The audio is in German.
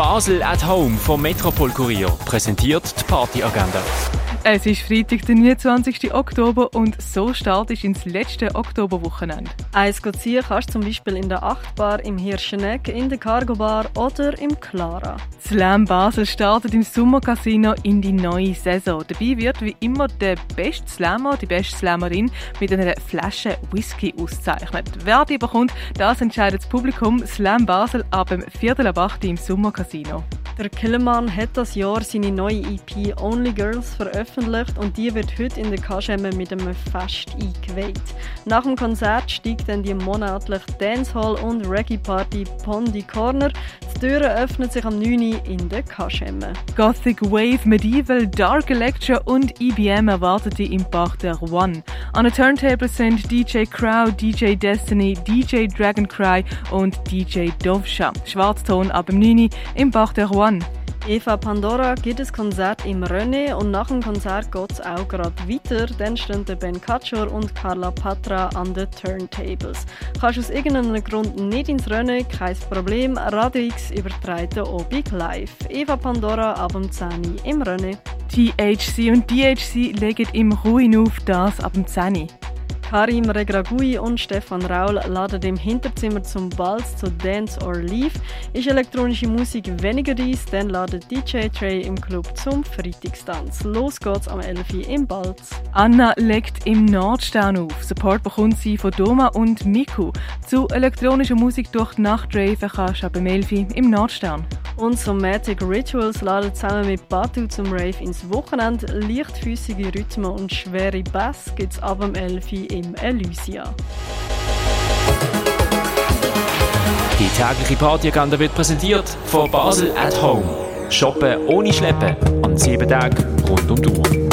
Basel at Home vom Metropol Kurier präsentiert die Partyagenda. Es ist Freitag, der 29. Oktober und so startet ins letzte Oktoberwochenende. Eins ziehen kannst du zum Beispiel in der Achtbar, im Hirscheneck, in der Cargo Bar oder im Clara. Slam Basel startet im Sommercasino in die neue Saison. Dabei wird wie immer der beste Slammer, die beste Slammerin mit einer Flasche Whisky ausgezeichnet. Wer die bekommt, das entscheidet das Publikum. Slam Basel ab dem Viertel ab 8 im Sommercasino. Der Killemann hat das Jahr seine neue EP Only Girls veröffentlicht und die wird heute in der Kaschemme mit einem Fest eingeweiht. Nach dem Konzert steigt dann die monatliche Dancehall und Reggae Party Pondy Corner. Die Türen öffnen sich am 9. Uhr in der Kaschemme. Gothic Wave, Medieval, Dark Electro und EBM erwartet die im Park One. An den Turntables sind DJ Crow, DJ Destiny, DJ Dragon Cry und DJ Dovsha. Schwarzton ab dem 9. Uhr im Bach der One. Eva Pandora gibt ein Konzert im René und nach dem Konzert geht es auch gerade weiter. Dann stehen Ben Katschor und Carla Patra an den Turntables. Kannst du aus irgendeinem Grund nicht ins René, kein Problem. Radio X überträgt den Obig live. Eva Pandora ab dem 10 Uhr im René. THC und DHC legen im Ruin auf das ab dem 10 Uhr. Karim Regragui und Stefan Raul laden im Hinterzimmer zum Balz zu Dance or Leave. Ist elektronische Musik weniger dies, dann ladet DJ Trey im Club zum Freitagstanz. Los geht's am 11 Uhr im Balz. Anna legt im Nordstern auf. Support bekommt sie von Doma und Miku. Zu elektronischer Musik durch die Nacht raven kannst du ab 11 Uhr im Nordstern. Und Somatic Rituals laden zusammen mit Batu zum Rave ins Wochenende. Leichtfüßige Rhythmen und schwere Bass gibt's ab dem 11 Uhr im Elysia. Die tägliche Partyagenda wird präsentiert von Basel at Home. Shoppen ohne Schleppen an sieben Tagen rund um die Uhr.